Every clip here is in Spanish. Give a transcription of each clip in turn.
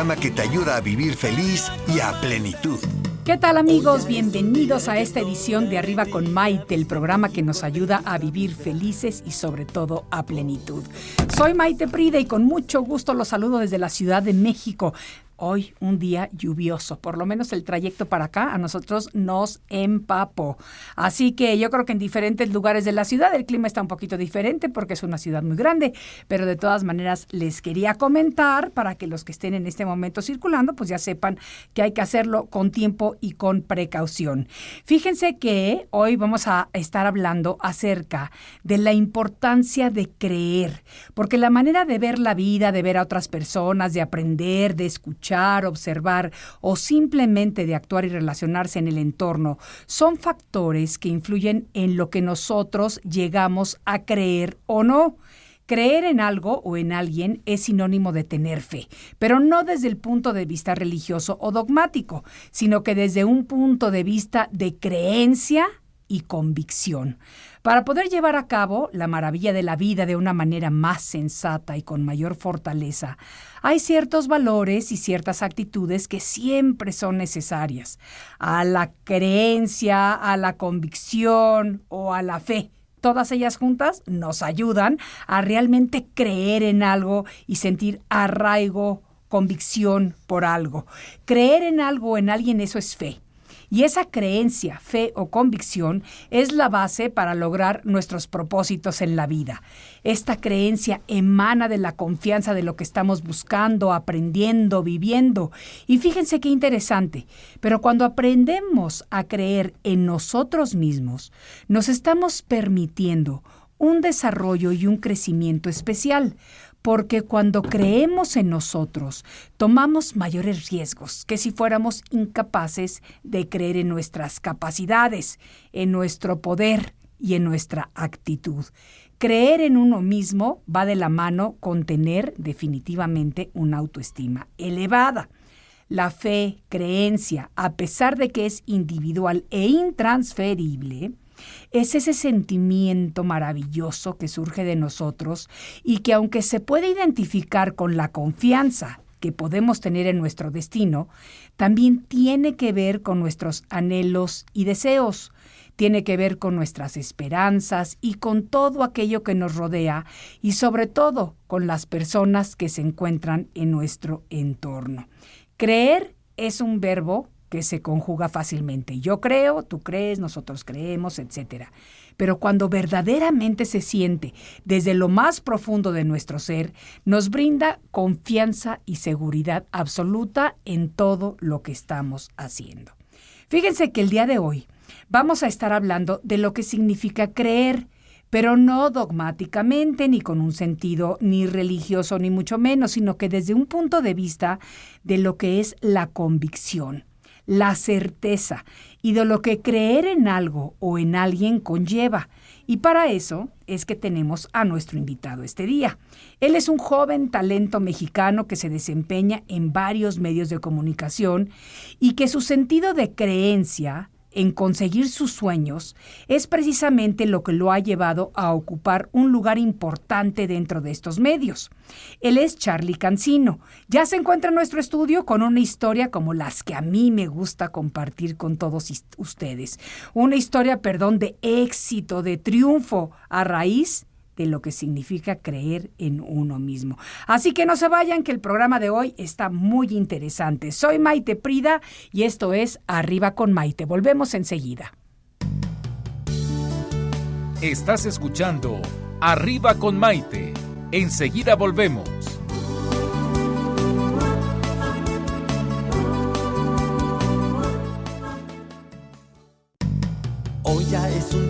programa que te ayuda a vivir feliz y a plenitud. ¿Qué tal amigos? Bienvenidos a esta edición de Arriba con Maite, el programa que nos ayuda a vivir felices y sobre todo a plenitud. Soy Maite Prida y con mucho gusto los saludo desde la Ciudad de México hoy un día lluvioso. Por lo menos el trayecto para acá a nosotros nos empapó. Así que yo creo que en diferentes lugares de la ciudad el clima está un poquito diferente porque es una ciudad muy grande, pero de todas maneras les quería comentar para que los que estén en este momento circulando pues ya sepan que hay que hacerlo con tiempo y con precaución. Fíjense que hoy vamos a estar hablando acerca de la importancia de creer, porque la manera de ver la vida, de ver a otras personas, de aprender, de escuchar, observar o simplemente de actuar y relacionarse en el entorno son factores que influyen en lo que nosotros llegamos a creer o no. Creer en algo o en alguien es sinónimo de tener fe, pero no desde el punto de vista religioso o dogmático, sino que desde un punto de vista de creencia y convicción. Para poder llevar a cabo la maravilla de la vida de una manera más sensata y con mayor fortaleza, hay ciertos valores y ciertas actitudes que siempre son necesarias. A la creencia, a la convicción o a la fe. Todas ellas juntas nos ayudan a realmente creer en algo y sentir arraigo, convicción por algo. Creer en algo en alguien, eso es fe. Y esa creencia, fe o convicción es la base para lograr nuestros propósitos en la vida. Esta creencia emana de la confianza de lo que estamos buscando, aprendiendo, viviendo. Y fíjense qué interesante, pero cuando aprendemos a creer en nosotros mismos, nos estamos permitiendo un desarrollo y un crecimiento especial porque cuando creemos en nosotros, tomamos mayores riesgos que si fuéramos incapaces de creer en nuestras capacidades, en nuestro poder y en nuestra actitud. Creer en uno mismo va de la mano con tener definitivamente una autoestima elevada. La fe, creencia, a pesar de que es individual e intransferible, es ese sentimiento maravilloso que surge de nosotros y que aunque se puede identificar con la confianza que podemos tener en nuestro destino, también tiene que ver con nuestros anhelos y deseos, tiene que ver con nuestras esperanzas y con todo aquello que nos rodea y sobre todo con las personas que se encuentran en nuestro entorno. Creer es un verbo que se conjuga fácilmente. Yo creo, tú crees, nosotros creemos, etc. Pero cuando verdaderamente se siente desde lo más profundo de nuestro ser, nos brinda confianza y seguridad absoluta en todo lo que estamos haciendo. Fíjense que el día de hoy vamos a estar hablando de lo que significa creer, pero no dogmáticamente ni con un sentido ni religioso ni mucho menos, sino que desde un punto de vista de lo que es la convicción la certeza y de lo que creer en algo o en alguien conlleva. Y para eso es que tenemos a nuestro invitado este día. Él es un joven talento mexicano que se desempeña en varios medios de comunicación y que su sentido de creencia, en conseguir sus sueños es precisamente lo que lo ha llevado a ocupar un lugar importante dentro de estos medios. Él es Charlie Cancino. Ya se encuentra en nuestro estudio con una historia como las que a mí me gusta compartir con todos ustedes. Una historia, perdón, de éxito, de triunfo a raíz de lo que significa creer en uno mismo. Así que no se vayan, que el programa de hoy está muy interesante. Soy Maite Prida y esto es Arriba con Maite. Volvemos enseguida. Estás escuchando Arriba con Maite. Enseguida volvemos. Hoy ya es un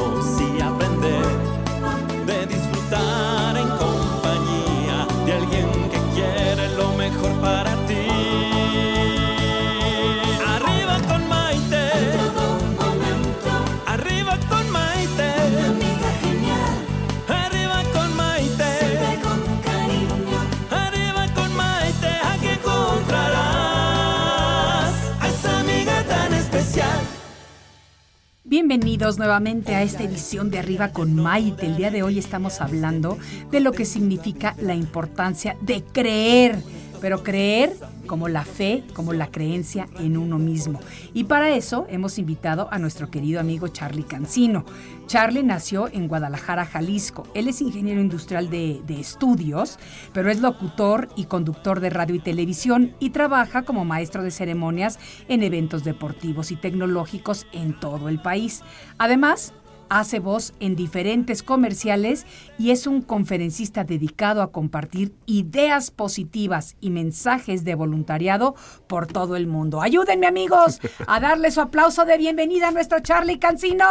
Bienvenidos nuevamente a esta edición de Arriba con Maite. El día de hoy estamos hablando de lo que significa la importancia de creer, pero creer como la fe, como la creencia en uno mismo. Y para eso hemos invitado a nuestro querido amigo Charlie Cancino. Charlie nació en Guadalajara, Jalisco. Él es ingeniero industrial de, de, estudios, pero es locutor y conductor de radio y televisión y trabaja como maestro de ceremonias en eventos deportivos y tecnológicos en todo el país. Además, hace voz en diferentes comerciales y es un conferencista dedicado a compartir ideas positivas y mensajes de voluntariado por todo el mundo. Ayúdenme amigos a darle su aplauso de bienvenida a nuestro Charlie Cancino.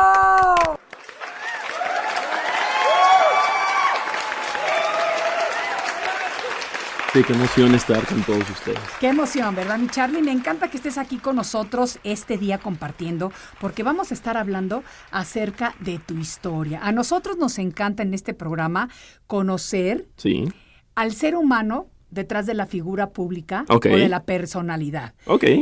Sí, qué emoción estar con todos ustedes. Qué emoción, ¿verdad, mi Charlie? Me encanta que estés aquí con nosotros este día compartiendo, porque vamos a estar hablando acerca de tu historia. A nosotros nos encanta en este programa conocer Sí. al ser humano detrás de la figura pública o de la personalidad.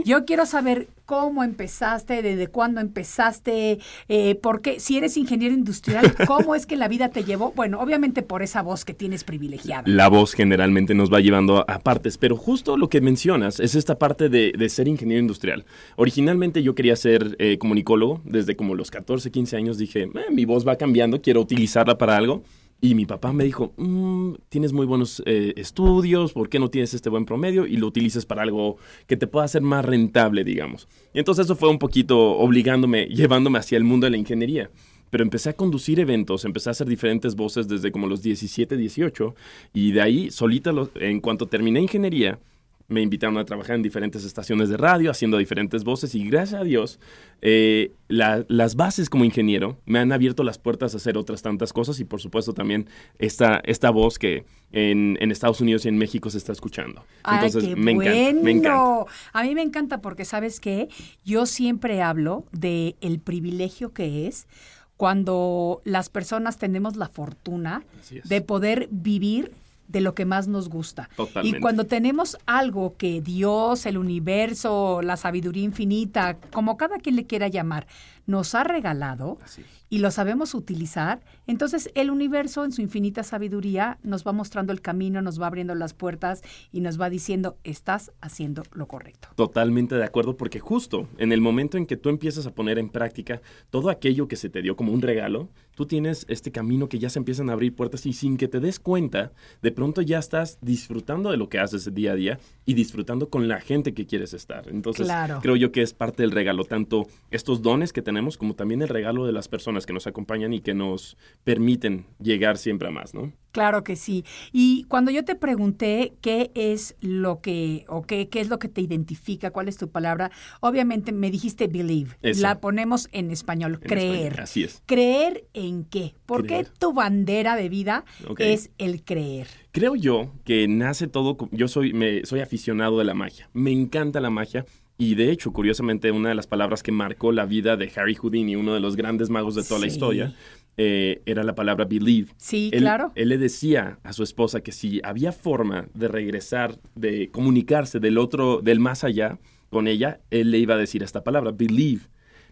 Yo quiero saber cómo empezaste, desde cuándo empezaste, eh, por qué, si eres ingeniero industrial, cómo es que la vida te llevó, bueno, obviamente por esa voz que tienes privilegiada. La voz generalmente nos va llevando a, a partes, pero justo lo que mencionas es esta parte de, de ser ingeniero industrial. Originalmente yo quería ser eh, comunicólogo, desde como los 14, 15 años dije, "Eh, mi voz va cambiando, quiero utilizarla para algo. Y mi papá me dijo, "Mm, tienes muy buenos eh, estudios, ¿por qué no tienes este buen promedio y lo utilices para algo que te pueda hacer más rentable, digamos? Y entonces eso fue un poquito obligándome, llevándome hacia el mundo de la ingeniería. Pero empecé a conducir eventos, empecé a hacer diferentes voces desde como los 17, 18, y de ahí, solita, en cuanto terminé ingeniería, me invitaron a trabajar en diferentes estaciones de radio, haciendo diferentes voces, y gracias a Dios, eh, la- las bases como ingeniero me han abierto las puertas a hacer otras tantas cosas, y por supuesto también esta, esta voz que en, en Estados Unidos y en México se está escuchando. Entonces, Ay, qué me bueno. encanta, me encanta. A mí me encanta porque, ¿sabes qué? Yo siempre hablo de el privilegio que es cuando las personas tenemos la fortuna de poder vivir de lo que más nos gusta. Totalmente. Y cuando tenemos algo que Dios, el universo, la sabiduría infinita, como cada quien le quiera llamar, nos ha regalado Así es. Y lo sabemos utilizar, entonces el universo en su infinita sabiduría nos va mostrando el camino, nos va abriendo las puertas y nos va diciendo, estás haciendo lo correcto. Totalmente de acuerdo, porque justo en el momento en que tú empiezas a poner en práctica todo aquello que se te dio como un regalo, tú tienes este camino que ya se empiezan a abrir puertas y sin que te des cuenta, de pronto ya estás disfrutando de lo que haces día a día y disfrutando con la gente que quieres estar. Entonces, Claro. creo yo que es parte del regalo, tanto estos dones que tenemos como también el regalo de las personas que nos acompañan y que nos permiten llegar siempre a más, ¿no? Claro que sí. Y cuando yo te pregunté qué es lo que, o qué, qué es lo que te identifica, cuál es tu palabra, obviamente me dijiste believe. Eso. La ponemos en español, En creer. español, Así es. ¿Creer en qué? ¿Por Creer. qué tu bandera de vida es el creer? Creo yo que nace todo. Yo soy, me, soy aficionado de la magia. Me encanta la magia. Y de hecho, curiosamente, una de las palabras que marcó la vida de Harry Houdini, uno de los grandes magos de toda la historia, eh, era la palabra believe. Sí, Él, claro. él le decía a su esposa que si había forma de regresar, de comunicarse del otro, del más allá con ella, él le iba a decir esta palabra, believe.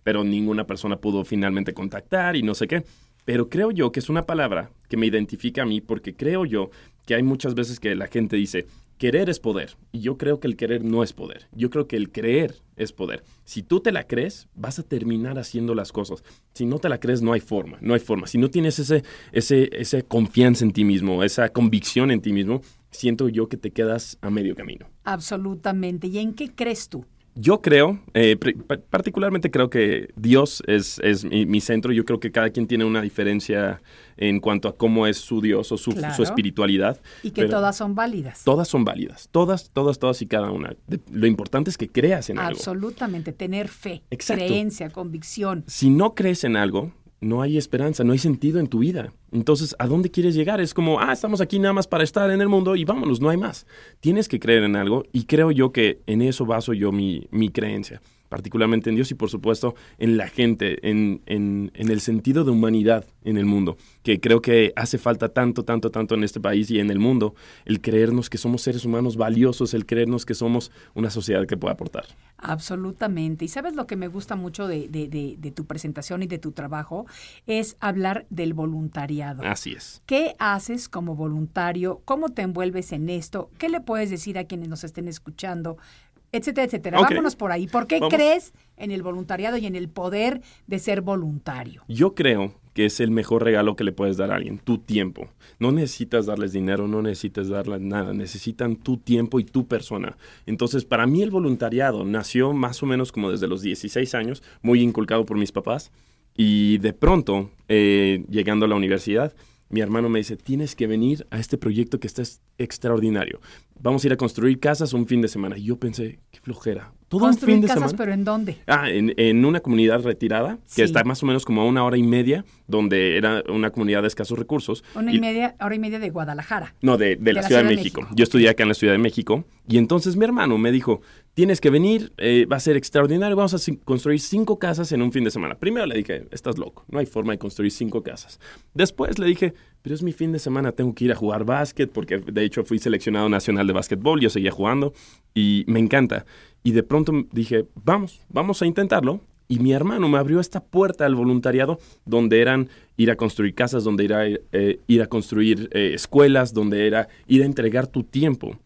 Pero ninguna persona pudo finalmente contactar y no sé qué. Pero creo yo que es una palabra que me identifica a mí porque creo yo que hay muchas veces que la gente dice, querer es poder. Y yo creo que el querer no es poder. Yo creo que el creer es poder. Si tú te la crees, vas a terminar haciendo las cosas. Si no te la crees, no hay forma. No hay forma. Si no tienes ese, ese, esa confianza en ti mismo, esa convicción en ti mismo, siento yo que te quedas a medio camino. Absolutamente. ¿Y en qué crees tú? Yo creo, eh, particularmente creo que Dios es, es mi, mi centro. Yo creo que cada quien tiene una diferencia en cuanto a cómo es su Dios o su, Claro. su espiritualidad. Y que todas son válidas. Todas son válidas. Todas, todas, todas y cada una. De- lo importante es que creas en algo. Absolutamente. Tener fe, Exacto. creencia, convicción. Si no crees en algo, no hay esperanza, no hay sentido en tu vida. Entonces, ¿a dónde quieres llegar? Es como, ah, estamos aquí nada más para estar en el mundo y vámonos, no hay más. Tienes que creer en algo y creo yo que en eso baso yo mi, mi creencia. Particularmente en Dios y por supuesto en la gente, en, en, en, el sentido de humanidad en el mundo, que creo que hace falta tanto, tanto, tanto en este país y en el mundo, el creernos que somos seres humanos valiosos, el creernos que somos una sociedad que puede aportar. Absolutamente. Y sabes lo que me gusta mucho de, de, de, de tu presentación y de tu trabajo, es hablar del voluntariado. Así es. ¿Qué haces como voluntario? ¿Cómo te envuelves en esto? ¿Qué le puedes decir a quienes nos estén escuchando? Etcétera, etcétera. Vámonos por ahí. ¿Por qué Vamos. crees en el voluntariado y en el poder de ser voluntario? Yo creo que es el mejor regalo que le puedes dar a alguien, tu tiempo. No necesitas darles dinero, no necesitas darles nada, necesitan tu tiempo y tu persona. Entonces, para mí el voluntariado nació más o menos como desde los 16 años, muy inculcado por mis papás, y de pronto, eh, llegando a la universidad, mi hermano me dice, tienes que venir a este proyecto que está es- extraordinario. Vamos a ir a construir casas un fin de semana. Y yo pensé, qué flojera. Todo un Construir fin de casas, semana. pero ¿en dónde? Ah, en, en una comunidad retirada, Sí. que está más o menos como a una hora y media, donde era una comunidad de escasos recursos. Una y media, hora y media de Guadalajara. No, de, de la, Ciudad, de México. Yo estudié acá en la Ciudad de México. Y entonces mi hermano me dijo, tienes que venir, eh, va a ser extraordinario, vamos a construir cinco casas en un fin de semana. Primero le dije, estás loco, no hay forma de construir cinco casas. Después le dije, pero es mi fin de semana, tengo que ir a jugar básquet, porque de hecho fui seleccionado nacional de básquetbol, yo seguía jugando y me encanta. Y de pronto dije, vamos, vamos a intentarlo. Y mi hermano me abrió esta puerta al voluntariado donde eran ir a construir casas, donde era eh, ir a construir eh, escuelas, donde era ir a entregar tu tiempo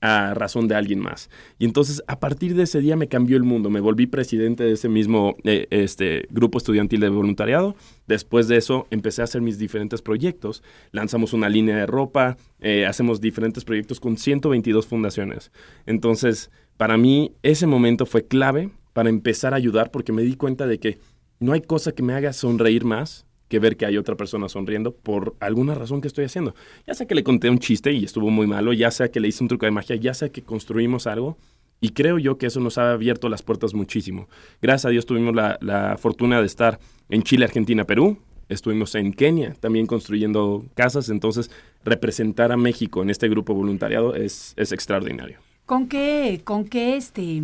a razón de alguien más. Y entonces a partir de ese día me cambió el mundo, me volví presidente de ese mismo eh, este, grupo estudiantil de voluntariado. Después de eso empecé a hacer mis diferentes proyectos, lanzamos una línea de ropa, eh, hacemos diferentes proyectos con 122 fundaciones. Entonces, para mí ese momento fue clave para empezar a ayudar porque me di cuenta de que no hay cosa que me haga sonreír más que ver que hay otra persona sonriendo por alguna razón que estoy haciendo. Ya sea que le conté un chiste y estuvo muy malo, ya sea que le hice un truco de magia, ya sea que construimos algo. Y creo yo que eso nos ha abierto las puertas muchísimo. Gracias a Dios tuvimos la, la fortuna de estar en Chile, Argentina, Perú. Estuvimos en Kenia también construyendo casas. Entonces, representar a México en este grupo voluntariado es, es extraordinario. ¿Con qué, con qué este,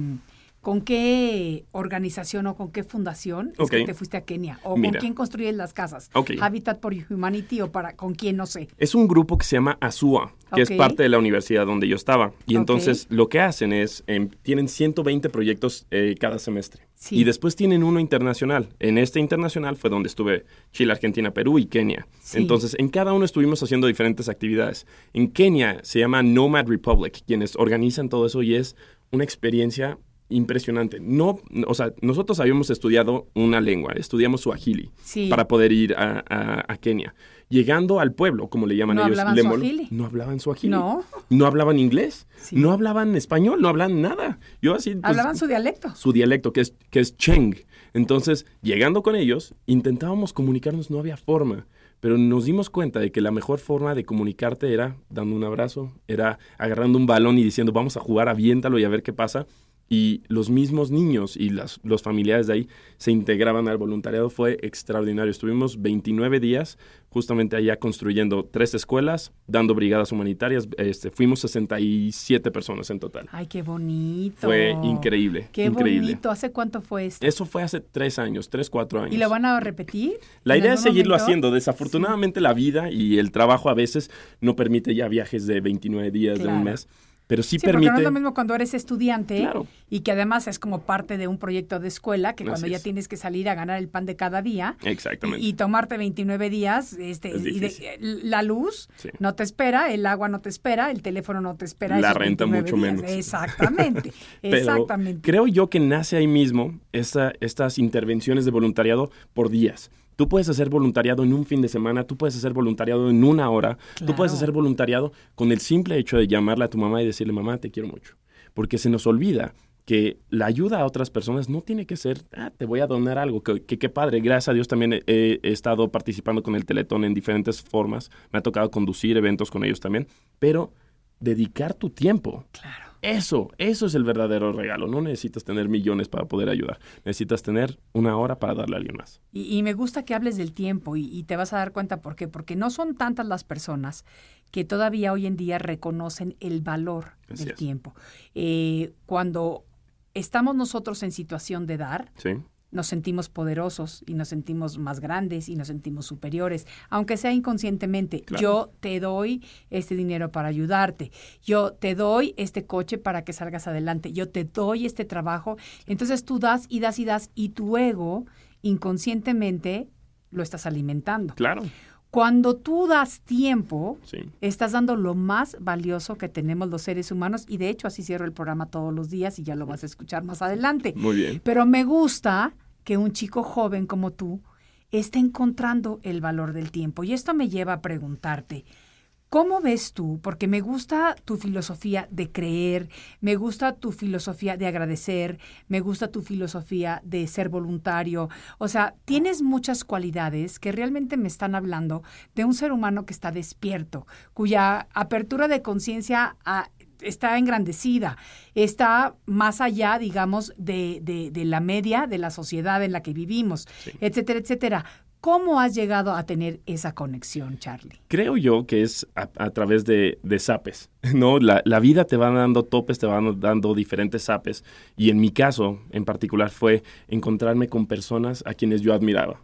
con qué organización o con qué fundación es que te fuiste a Kenia? ¿O Mira. con quién construyes las casas? Habitat for Humanity o para con quién no sé. Es un grupo que se llama ASUA, que es parte de la universidad donde yo estaba. Y entonces lo que hacen es, em, tienen 120 proyectos eh, cada semestre. Sí. Y después tienen uno internacional. En este internacional fue donde estuve Chile, Argentina, Perú y Kenia. Sí. Entonces, en cada uno estuvimos haciendo diferentes actividades. En Kenia se llama Nomad Republic, quienes organizan todo eso y es una experiencia impresionante. No, o sea, nosotros habíamos estudiado una lengua, estudiamos Swahili Sí. para poder ir a, a- a Kenia. Llegando al pueblo, como le llaman ¿No ellos, hablaban Lemolo, no hablaban Swahili. No. No hablaban inglés. Sí. No hablaban español, no hablan nada. Yo así. pues, Hablaban su dialecto. su dialecto, que es, que es Cheng. Entonces, llegando con ellos, intentábamos comunicarnos, no había forma. Pero nos dimos cuenta de que la mejor forma de comunicarte era dando un abrazo, era agarrando un balón y diciendo, vamos a jugar, aviéntalo y a ver qué pasa. Y los mismos niños y las, los familiares de ahí se integraban al voluntariado. Fue extraordinario. Estuvimos 29 días justamente allá construyendo tres escuelas, dando brigadas humanitarias. Este, fuimos 67 personas en total. Ay, qué bonito. Fue increíble, Qué increíble. bonito. ¿Hace cuánto fue esto? Eso fue hace tres años, tres, cuatro años. ¿Y lo van a repetir? La ¿En idea es seguirlo momento? haciendo. Desafortunadamente la vida y el trabajo a veces no permite ya viajes de 29 días, de un mes. Pero sí, Sí, porque permite... no es lo mismo cuando eres estudiante Claro. y que además es como parte de un proyecto de escuela, que cuando ya es. tienes que salir a ganar el pan de cada día Exactamente. y, y tomarte 29 días, este, Es y de- difícil. la luz Sí. no te espera, el agua no te espera, el teléfono no te espera. La renta 29 mucho días. menos. Exactamente, Pero exactamente. creo yo que nace ahí mismo esta- estas intervenciones de voluntariado por días. Tú puedes hacer voluntariado en un fin de semana, tú puedes hacer voluntariado en una hora, tú puedes Claro. hacer voluntariado con el simple hecho de llamarle a tu mamá y decirle, mamá, te quiero mucho. Porque se nos olvida que la ayuda a otras personas no tiene que ser, ah, te voy a donar algo, que que qué padre. Gracias a Dios también he, he estado participando con el Teletón en diferentes formas. Me ha tocado conducir eventos con ellos también. Pero dedicar tu tiempo. Claro. Eso, eso es el verdadero regalo. No necesitas tener millones para poder ayudar. Necesitas tener una hora para darle a alguien más. Y, y me gusta que hables del tiempo y, y te vas a dar cuenta por qué. Porque no son tantas las personas que todavía hoy en día reconocen el valor Así del es. tiempo. Eh, cuando estamos nosotros en situación de dar, Sí. Nos sentimos poderosos y nos sentimos más grandes y nos sentimos superiores, aunque sea inconscientemente. Claro. Yo te doy este dinero para ayudarte, yo te doy este coche para que salgas adelante, yo te doy este trabajo. Entonces tú das y das y das y tu ego inconscientemente lo estás alimentando. Claro. Cuando tú das tiempo, Sí. estás dando lo más valioso que tenemos los seres humanos y de hecho así cierro el programa todos los días y ya lo vas a escuchar más adelante. Muy bien. Pero me gusta que un chico joven como tú esté encontrando el valor del tiempo. Y esto me lleva a preguntarte, ¿cómo ves tú? Porque me gusta tu filosofía de creer, me gusta tu filosofía de agradecer, me gusta tu filosofía de ser voluntario. O sea, tienes muchas cualidades que realmente me están hablando de un ser humano que está despierto, cuya apertura de conciencia ah, está engrandecida, está más allá, digamos, de, de- de la media de la sociedad en la que vivimos, Sí. etcétera, etcétera. ¿Cómo has llegado a tener esa conexión, Charlie? Creo yo que es a, a través de, de zapes, ¿no? La, la vida te va dando topes, te va dando diferentes zapes. Y en mi caso, en particular, fue encontrarme con personas a quienes yo admiraba.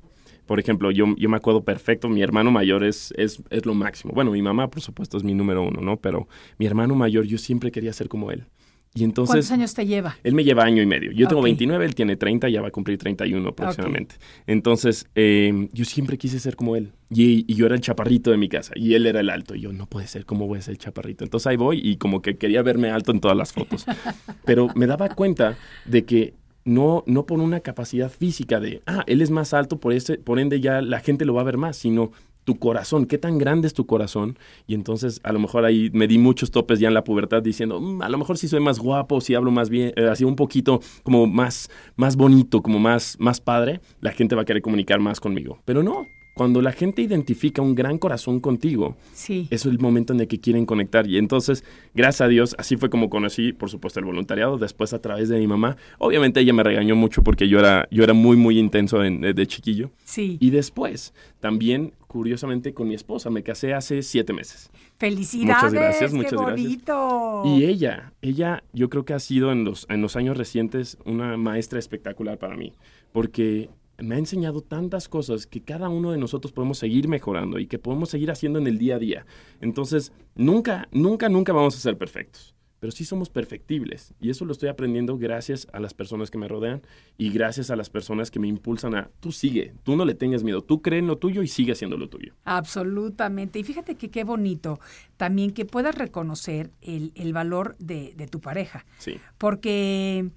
Por ejemplo, yo, yo me acuerdo perfecto, mi hermano mayor es, es, es lo máximo. Bueno, mi mamá, por supuesto, es mi número uno, ¿no? Pero mi hermano mayor, yo siempre quería ser como él. Y entonces... ¿Cuántos años te lleva? Él me lleva año y medio. Yo tengo Ok. 29, él tiene 30, ya va a cumplir 31 próximamente. Entonces, eh, yo siempre quise ser como él. Y, y yo era el chaparrito de mi casa y él era el alto. Y yo, no puede ser, ¿cómo voy a ser el chaparrito? Entonces ahí voy y como que quería verme alto en todas las fotos. Pero me daba cuenta de que no, no por una capacidad física de, ah, él es más alto, por, ese, por ende ya la gente lo va a ver más, sino tu corazón, qué tan grande es tu corazón. Y entonces a lo mejor ahí me di muchos topes ya en la pubertad diciendo, "Mm, a lo mejor si soy más guapo, si hablo más bien, eh, así un poquito como más, más bonito, como más, más padre, la gente va a querer comunicar más conmigo. Pero no, cuando la gente identifica un gran corazón contigo, Sí. es el momento en el que quieren conectar. Y entonces, gracias a Dios, así fue como conocí, por supuesto, el voluntariado, después a través de mi mamá. Obviamente ella me regañó mucho porque yo era, yo era muy, muy intenso en- de chiquillo. Sí. Y después, también, curiosamente, con mi esposa, me casé hace siete meses. Felicidades. Muchas gracias, qué muchas gracias. bonito. Y ella, ella, yo creo que ha sido en los, en los años recientes una maestra espectacular para mí, porque me ha enseñado tantas cosas que cada uno de nosotros podemos seguir mejorando y que podemos seguir haciendo en el día a día. Entonces, nunca, nunca, nunca vamos a ser perfectos, pero sí somos perfectibles. Y eso lo estoy aprendiendo gracias a las personas que me rodean y gracias a las personas que me impulsan a, tú sigue, tú no le tengas miedo, tú cree en lo tuyo y sigue haciendo lo tuyo. Absolutamente. Y fíjate que qué bonito también que puedas reconocer el, el valor de, de tu pareja. Sí, Porque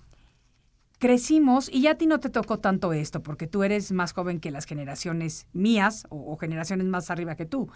crecimos, y ya a ti no te tocó tanto esto, porque tú eres más joven que las generaciones mías o, o generaciones más arriba que tú,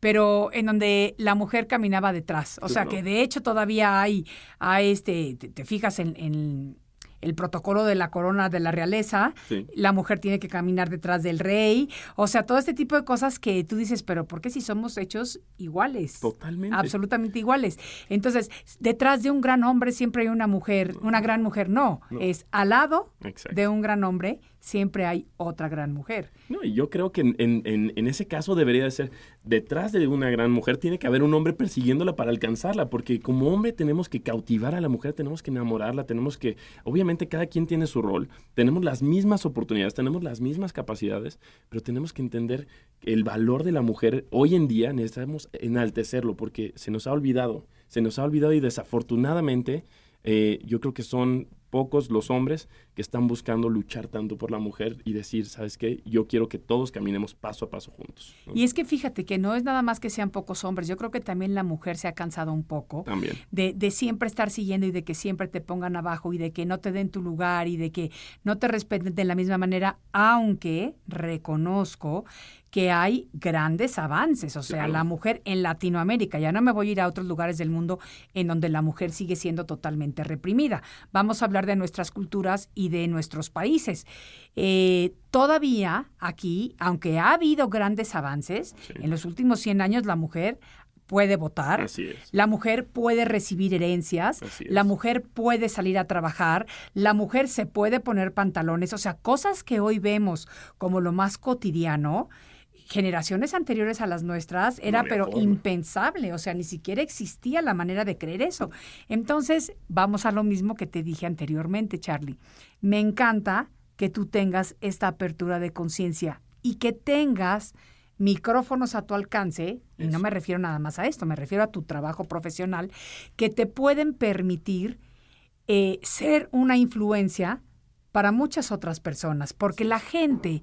pero en donde la mujer caminaba detrás. O sea, que de hecho todavía hay, hay este, te, te fijas en, en el protocolo de la corona de la realeza, sí. la mujer tiene que caminar detrás del rey, o sea, todo este tipo de cosas que tú dices, pero ¿por qué si somos hechos iguales? Totalmente. Absolutamente iguales. Entonces, detrás de un gran hombre siempre hay una mujer, una gran mujer, no, No. es al lado Exacto. de un gran hombre siempre hay otra gran mujer. No, y yo creo que en, en- en- ese caso debería de ser, detrás de una gran mujer tiene que haber un hombre persiguiéndola para alcanzarla, porque como hombre tenemos que cautivar a la mujer, tenemos que enamorarla, tenemos que, obviamente cada quien tiene su rol, tenemos las mismas oportunidades, tenemos las mismas capacidades, pero tenemos que entender el valor de la mujer. Hoy en día necesitamos enaltecerlo, porque se nos ha olvidado, se nos ha olvidado y desafortunadamente eh, yo creo que son pocos los hombres que están buscando luchar tanto por la mujer y decir, ¿sabes qué? Yo quiero que todos caminemos paso a paso juntos. ¿no? Y es que fíjate que no es nada más que sean pocos hombres, yo creo que también la mujer se ha cansado un poco. También. de, de siempre estar siguiendo y de que siempre te pongan abajo y de que no te den tu lugar y de que no te respeten de la misma manera, aunque reconozco que hay grandes avances. O sea, Claro. la mujer en Latinoamérica, ya no me voy a ir a otros lugares del mundo en donde la mujer sigue siendo totalmente reprimida. Vamos a hablar de nuestras culturas y de nuestros países. Eh, todavía aquí, aunque ha habido grandes avances, Sí. en los últimos 100 años la mujer puede votar, la mujer puede recibir herencias, la mujer puede salir a trabajar, la mujer se puede poner pantalones, o sea, cosas que hoy vemos como lo más cotidiano. generaciones anteriores a las nuestras era pero impensable, o sea, ni siquiera existía la manera de creer eso. Entonces, vamos a lo mismo que te dije anteriormente, Charlie. Me encanta que tú tengas esta apertura de conciencia y que tengas micrófonos a tu alcance, y no me refiero nada más a esto, me refiero a tu trabajo profesional, que te pueden permitir eh, ser una influencia para muchas otras personas, porque la gente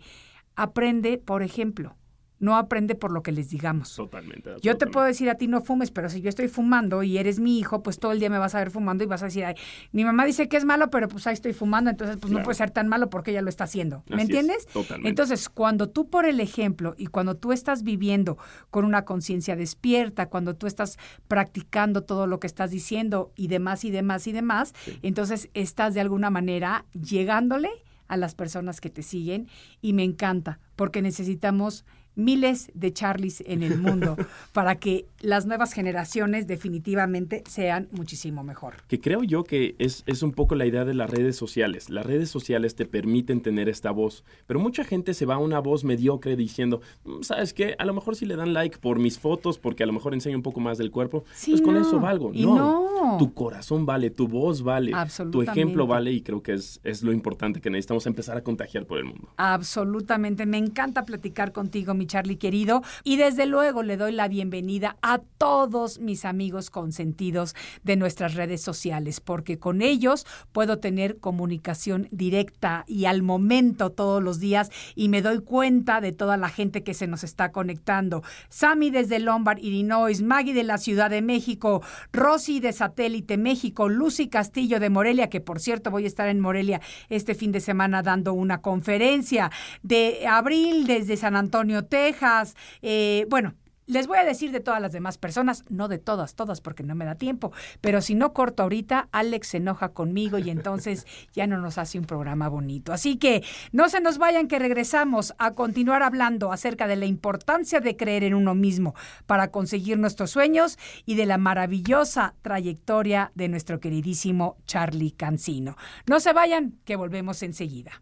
aprende, por ejemplo, no aprende por lo que les digamos. Totalmente. Yo te puedo decir a ti no fumes, pero si yo estoy fumando y eres mi hijo, pues todo el día me vas a ver fumando y vas a decir, Ay, mi mamá dice que es malo, pero pues ahí estoy fumando, entonces pues no puede ser tan malo porque ella lo está haciendo. ¿Me entiendes? totalmente. Entonces, cuando tú por el ejemplo y cuando tú estás viviendo con una conciencia despierta, cuando tú estás practicando todo lo que estás diciendo y demás y demás y demás, entonces estás de alguna manera llegándole a las personas que te siguen y me encanta porque necesitamos miles de Charlies en el mundo para que las nuevas generaciones definitivamente sean muchísimo mejor. Que creo yo que es, es, un poco la idea de las redes sociales. Las redes sociales te permiten tener esta voz, pero mucha gente se va a una voz mediocre diciendo, mm, ¿sabes qué? A lo mejor si le dan like por mis fotos, porque a lo mejor enseño un poco más del cuerpo, pues con eso valgo. No, no, tu corazón vale, tu voz vale, tu ejemplo vale y creo que es, es lo importante que necesitamos empezar a contagiar por el mundo. Absolutamente, me encanta platicar contigo, mi Charlie querido. Y desde luego le doy la bienvenida a todos mis amigos consentidos de nuestras redes sociales, porque con ellos puedo tener comunicación directa y al momento todos los días y me doy cuenta de toda la gente que se nos está conectando. Sammy desde Lombard, Illinois, Maggie de la Ciudad de México, Rosy de Satélite México, Lucy Castillo de Morelia, que por cierto voy a estar en Morelia este fin de semana dando una conferencia, de Abril desde San Antonio, Texas. Eh, bueno, les voy a decir de todas las demás personas, no de todas, todas, porque no me da tiempo, pero si no corto ahorita, Alex se enoja conmigo y entonces ya no nos hace un programa bonito. Así que no se nos vayan que regresamos a continuar hablando acerca de la importancia de creer en uno mismo para conseguir nuestros sueños y de la maravillosa trayectoria de nuestro queridísimo Charlie Cancino. No se vayan, que volvemos enseguida.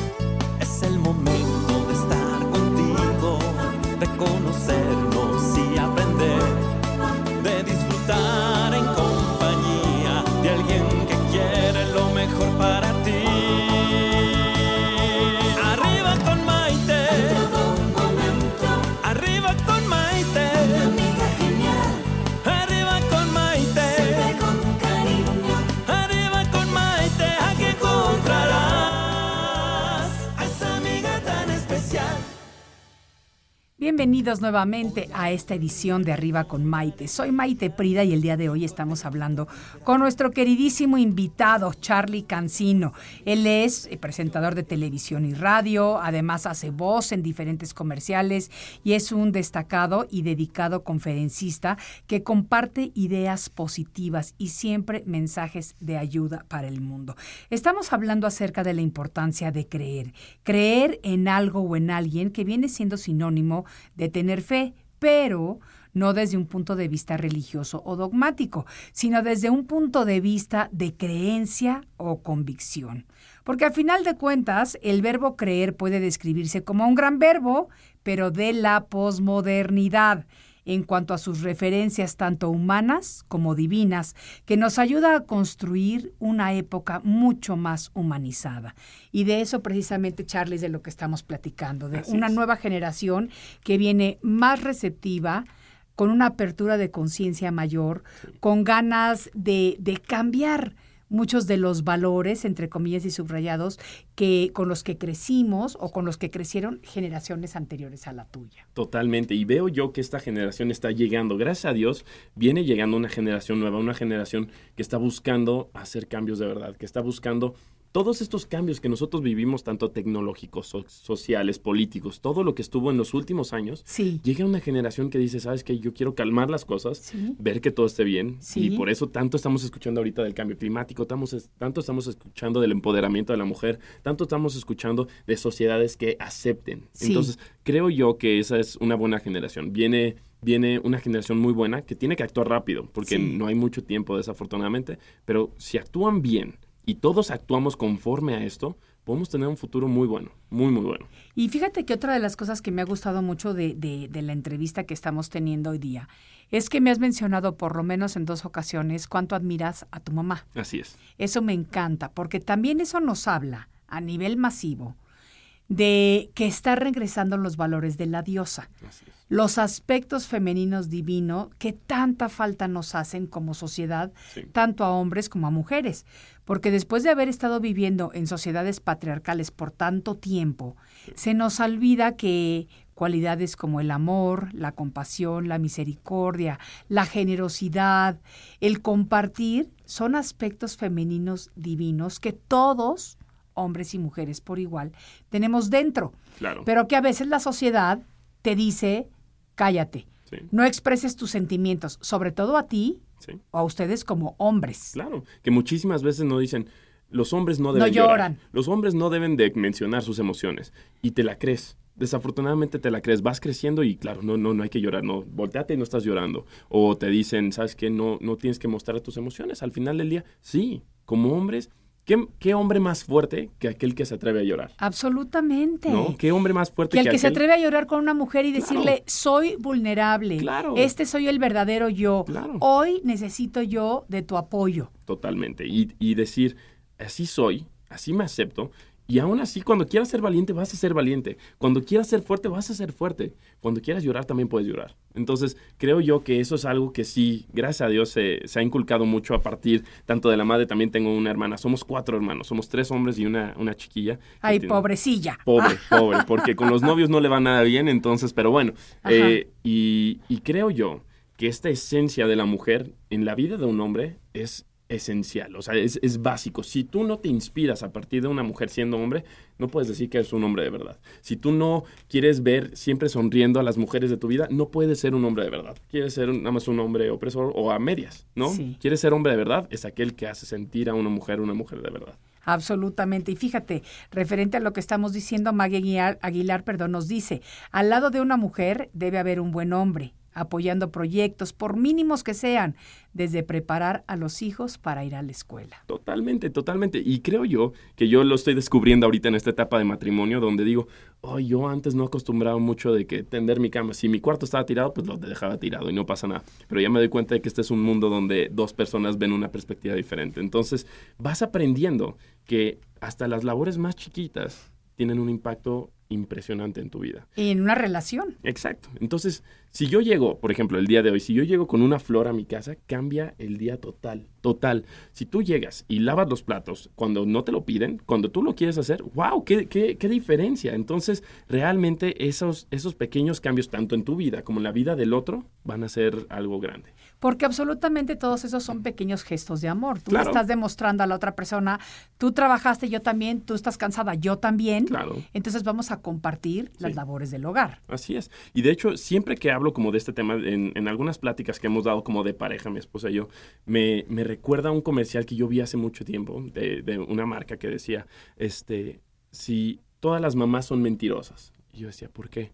Conocernos Bienvenidos nuevamente a esta edición de Arriba con Maite. Soy Maite Prida y el día de hoy estamos hablando con nuestro queridísimo invitado, Charlie Cancino. Él es eh, presentador de televisión y radio, además hace voz en diferentes comerciales y es un destacado y dedicado conferencista que comparte ideas positivas y siempre mensajes de ayuda para el mundo. Estamos hablando acerca de la importancia de creer, creer en algo o en alguien que viene siendo sinónimo de tener fe, pero no desde un punto de vista religioso o dogmático, sino desde un punto de vista de creencia o convicción. Porque al final de cuentas, el verbo creer puede describirse como un gran verbo, pero de la posmodernidad en cuanto a sus referencias tanto humanas como divinas, que nos ayuda a construir una época mucho más humanizada. Y de eso precisamente, Charlie, es de lo que estamos platicando, de Así una es. nueva generación que viene más receptiva, con una apertura de conciencia mayor, con ganas de, de cambiar muchos de los valores, entre comillas y subrayados, que con los que crecimos o con los que crecieron generaciones anteriores a la tuya. Totalmente. Y veo yo que esta generación está llegando. Gracias a Dios, viene llegando una generación nueva, una generación que está buscando hacer cambios de verdad, que está buscando todos estos cambios que nosotros vivimos, tanto tecnológicos, so- sociales, políticos, todo lo que estuvo en los últimos años, Sí. llega una generación que dice, ¿sabes qué? Yo quiero calmar las cosas, Sí. ver que todo esté bien. Sí. Y por eso tanto estamos escuchando ahorita del cambio climático, estamos, tanto estamos escuchando del empoderamiento de la mujer, tanto estamos escuchando de sociedades que acepten. Entonces, creo yo que esa es una buena generación. Viene, viene una generación muy buena que tiene que actuar rápido, porque Sí. no hay mucho tiempo, desafortunadamente, pero si actúan bien y todos actuamos conforme a esto, podemos tener un futuro muy bueno, muy, muy bueno. Y fíjate que otra de las cosas que me ha gustado mucho de, de- de la entrevista que estamos teniendo hoy día es que me has mencionado por lo menos en dos ocasiones cuánto admiras a tu mamá. Así es. Eso me encanta, porque también eso nos habla a nivel masivo de que está regresando los valores de la diosa, los aspectos femeninos divinos que tanta falta nos hacen como sociedad, Sí. tanto a hombres como a mujeres, porque después de haber estado viviendo en sociedades patriarcales por tanto tiempo, se nos olvida que cualidades como el amor, la compasión, la misericordia, la generosidad, el compartir, son aspectos femeninos divinos que todos, hombres y mujeres por igual, tenemos dentro, Claro. pero que a veces la sociedad te dice, cállate, Sí. no expreses tus sentimientos, sobre todo a ti Sí. o a ustedes como hombres. Claro, que muchísimas veces no dicen, los hombres no No deben lloran. llorar. Los hombres no deben de mencionar sus emociones. Y te la crees. Desafortunadamente te la crees. Vas creciendo y claro, no, no, no hay que llorar. No, volteate y no estás llorando. O te dicen, ¿sabes qué? No, no tienes que mostrar tus emociones. Al final del día, sí, como hombres, ¿qué, qué hombre más fuerte que aquel que se atreve a llorar? Absolutamente. ¿No? ¿Qué hombre más fuerte Que el que se aquel? atreve a llorar con una mujer y Claro. decirle, soy vulnerable, Claro. este soy el verdadero yo, Claro. hoy necesito yo de tu apoyo. Totalmente. Y, y decir, así soy, así me acepto. Y aún así, cuando quieras ser valiente, vas a ser valiente. Cuando quieras ser fuerte, vas a ser fuerte. Cuando quieras llorar, también puedes llorar. Entonces, creo yo que eso es algo que sí, gracias a Dios, se, se ha inculcado mucho a partir tanto de la madre. También tengo una hermana. Somos cuatro hermanos. Somos tres hombres y una, una chiquilla. Ay, tiene- pobrecilla. Pobre, pobre, porque con los novios no le va nada bien, entonces, pero bueno. Eh, y, y creo yo que esta esencia de la mujer en la vida de un hombre es esencial, o sea, es, es básico. Si tú no te inspiras a partir de una mujer siendo hombre, no puedes decir que eres un hombre de verdad. Si tú no quieres ver siempre sonriendo a las mujeres de tu vida, no puedes ser un hombre de verdad. Quieres ser nada más un hombre opresor o a medias, ¿no? Sí. Quieres ser hombre de verdad, es aquel que hace sentir a una mujer una mujer de verdad. Absolutamente. Y fíjate, referente a lo que estamos diciendo, Maggie Aguilar, Aguilar, perdón, nos dice, al lado de una mujer debe haber un buen hombre, apoyando proyectos, por mínimos que sean, desde preparar a los hijos para ir a la escuela. Totalmente, totalmente. Y creo yo que yo lo estoy descubriendo ahorita en esta etapa de matrimonio, donde digo, oh, yo antes no acostumbraba mucho de que tender mi cama. Si mi cuarto estaba tirado, pues lo dejaba tirado y no pasa nada. Pero ya me doy cuenta de que este es un mundo donde dos personas ven una perspectiva diferente. Entonces, vas aprendiendo que hasta las labores más chiquitas tienen un impacto impresionante en tu vida. Y en una relación. Exacto. Entonces, si yo llego, por ejemplo, el día de hoy, si yo llego con una flor a mi casa, cambia el día total, total. Si tú llegas y lavas los platos cuando no te lo piden, cuando tú lo quieres hacer, wow, qué, qué, qué diferencia. Entonces, realmente esos, esos pequeños cambios, tanto en tu vida como en la vida del otro, van a ser algo grande. Porque absolutamente todos esos son pequeños gestos de amor. Tú Claro. estás demostrando a la otra persona, tú trabajaste, yo también, tú estás cansada, yo también. Claro. Entonces vamos a compartir las Sí. labores del hogar. Así es. Y de hecho, siempre que hablo como de este tema, en, en algunas pláticas que hemos dado como de pareja, mi esposa y yo, me, me recuerda a un comercial que yo vi hace mucho tiempo de, de una marca que decía, este, si todas las mamás son mentirosas. Y yo decía, ¿por qué?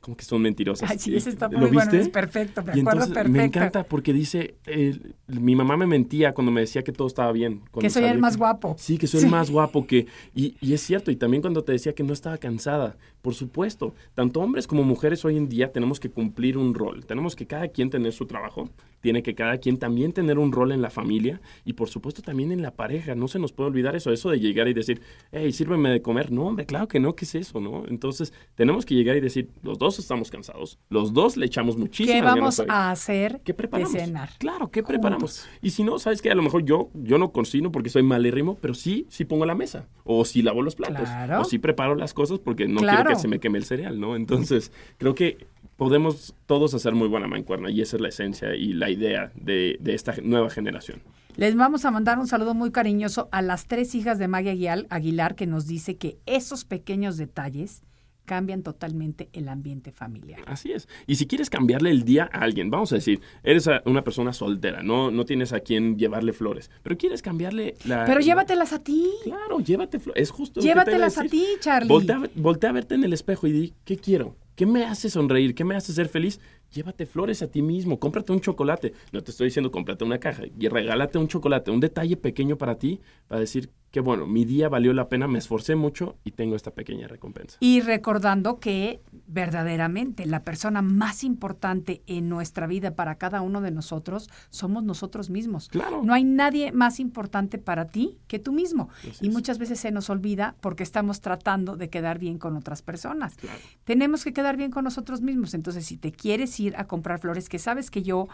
¿Cómo que son mentirosas? Ay, sí, Y- ese está ¿lo bueno, viste? es perfecto, me Y acuerdo entonces perfecto. me encanta porque dice, eh, mi mamá me mentía cuando me decía que todo estaba bien. que soy el más guapo. Sí, que soy Sí. el más guapo que... Y, y es cierto, y también cuando te decía que no estaba cansada, por supuesto, tanto hombres como mujeres hoy en día tenemos que cumplir un rol, tenemos que cada quien tener su trabajo, tiene que cada quien también tener un rol en la familia y por supuesto también en la pareja, no se nos puede olvidar eso, eso de llegar y decir, hey, sírveme de comer, no, hombre, claro que no, ¿qué es eso, no? Entonces tenemos que llegar y decir, los dos estamos cansados, los dos le echamos muchísimas ¿Qué vamos a hacer ¿Qué de preparamos? cenar? Claro, ¿qué preparamos? Y si no, ¿sabes qué? A lo mejor yo, yo no cocino porque soy malérrimo, pero sí, sí pongo la mesa. O sí lavo los platos. Claro. O sí preparo las cosas porque no Claro. quiero que se me queme el cereal, ¿no? Entonces, creo que podemos todos hacer muy buena mancuerna y esa es la esencia y la idea de, de esta nueva generación. Les vamos a mandar un saludo muy cariñoso a las tres hijas de Maggie Aguilar que nos dice que esos pequeños detalles cambian totalmente el ambiente familiar. Así es. Y si quieres cambiarle el día a alguien, vamos a decir, eres a- una persona soltera, no, no tienes a quien llevarle flores, pero quieres cambiarle la... Pero la- llévatelas a ti. Claro, llévate flores. Es justo. lo que te iba Llévatelas a decir. ti, Charlie. Voltea, voltea a verte en el espejo y di, ¿qué quiero? ¿Qué me hace sonreír? ¿Qué me hace ser feliz? Llévate flores a ti mismo, cómprate un chocolate. No te estoy diciendo cómprate una caja y regálate un chocolate, un detalle pequeño para ti, para decir que bueno, mi día valió la pena, me esforcé mucho y tengo esta pequeña recompensa. Y recordando que verdaderamente la persona más importante en nuestra vida para cada uno de nosotros somos nosotros mismos. Claro. No hay nadie más importante para ti que tú mismo. Así Y muchas veces se nos olvida porque estamos tratando de quedar bien con otras personas. Claro. Tenemos que quedar bien con nosotros mismos. Entonces, si te quieres ir a comprar flores, que sabes que yo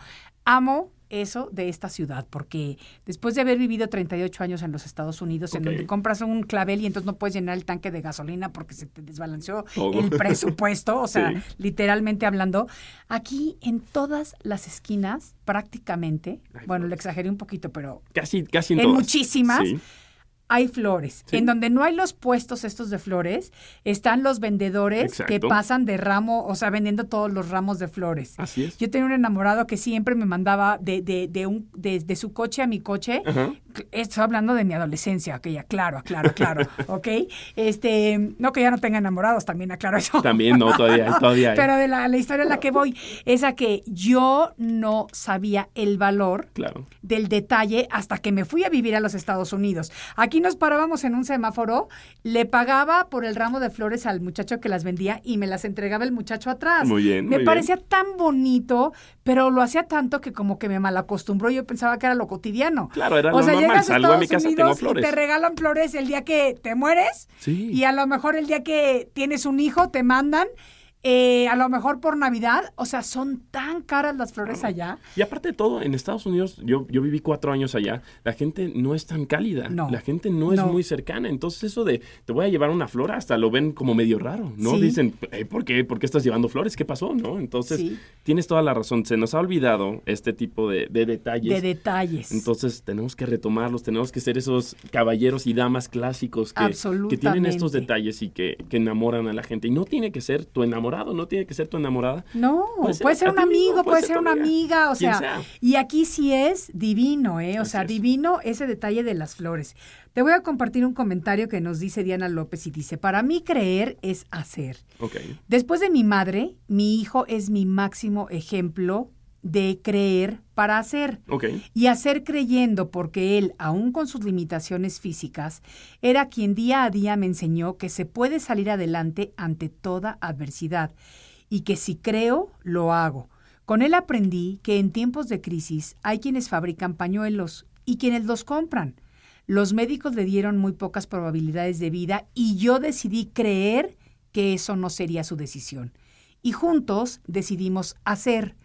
amo eso de esta ciudad, porque después de haber vivido 38 años en los Estados Unidos, en donde compras un clavel y entonces no puedes llenar el tanque de gasolina porque se te desbalanceó Todo. el presupuesto, o sea, Sí. literalmente hablando, aquí en todas las esquinas, prácticamente, bueno, le exageré un poquito, pero Casi, casi en, En todas. muchísimas. Sí. Hay flores. Sí. En donde no hay los puestos estos de flores, están los vendedores que pasan de ramo, o sea, vendiendo todos los ramos de flores. Así es. Yo tenía un enamorado que siempre me mandaba de, de, de, un, de, de su coche a mi coche. Ajá. Estoy hablando de mi adolescencia, aquella, claro, claro, claro, ¿ok? Este, no que ya no tenga enamorados, también aclaro eso. También no, todavía todavía hay. Pero de la, la historia en la que voy es a que yo no sabía el valor Claro. del detalle hasta que me fui a vivir a los Estados Unidos. Aquí nos parábamos en un semáforo, le pagaba por el ramo de flores al muchacho que las vendía y me las entregaba el muchacho atrás. Muy bien, Me muy parecía tan bonito, pero lo hacía tanto que como que me malacostumbró. Yo pensaba que era lo cotidiano. Claro, era o lo sea, normal. llegas a a mi Estados casa, tengo Unidos flores. y te regalan flores el día que te mueres. Sí. Y a lo mejor el día que tienes un hijo te mandan, eh, a lo mejor por Navidad. O sea, son tan caras las flores allá. Y aparte de todo, en Estados Unidos, yo, yo viví cuatro años allá, la gente no es tan cálida, No. la gente no es No. muy cercana, entonces eso de te voy a llevar una flor hasta lo ven como medio raro, ¿no? Sí. Dicen, "Ey, ¿por qué? ¿por qué estás llevando flores? ¿Qué pasó? ¿No? Entonces, Sí. tienes toda la razón, se nos ha olvidado este tipo de, de detalles. De detalles. Entonces tenemos que retomarlos, tenemos que ser esos caballeros y damas clásicos que, que tienen estos detalles y que, que enamoran a la gente. Y no tiene que ser tu enamorado, no tiene que ser tu enamorada. No, Puede puede ser un mismo, amigo, puede ser una amiga, o sea, sea. y aquí sí es divino, ¿eh? O Así sea, es. divino ese detalle de las flores. Te voy a compartir un comentario que nos dice Diana López y dice, para mí creer es hacer. Después de mi madre, mi hijo es mi máximo ejemplo de creer para hacer. Y hacer creyendo porque él, aun con sus limitaciones físicas, era quien día a día me enseñó que se puede salir adelante ante toda adversidad y que si creo, lo hago. Con él aprendí que en tiempos de crisis hay quienes fabrican pañuelos y quienes los compran. Los médicos le dieron muy pocas probabilidades de vida y yo decidí creer que eso no sería su decisión. Y juntos decidimos hacer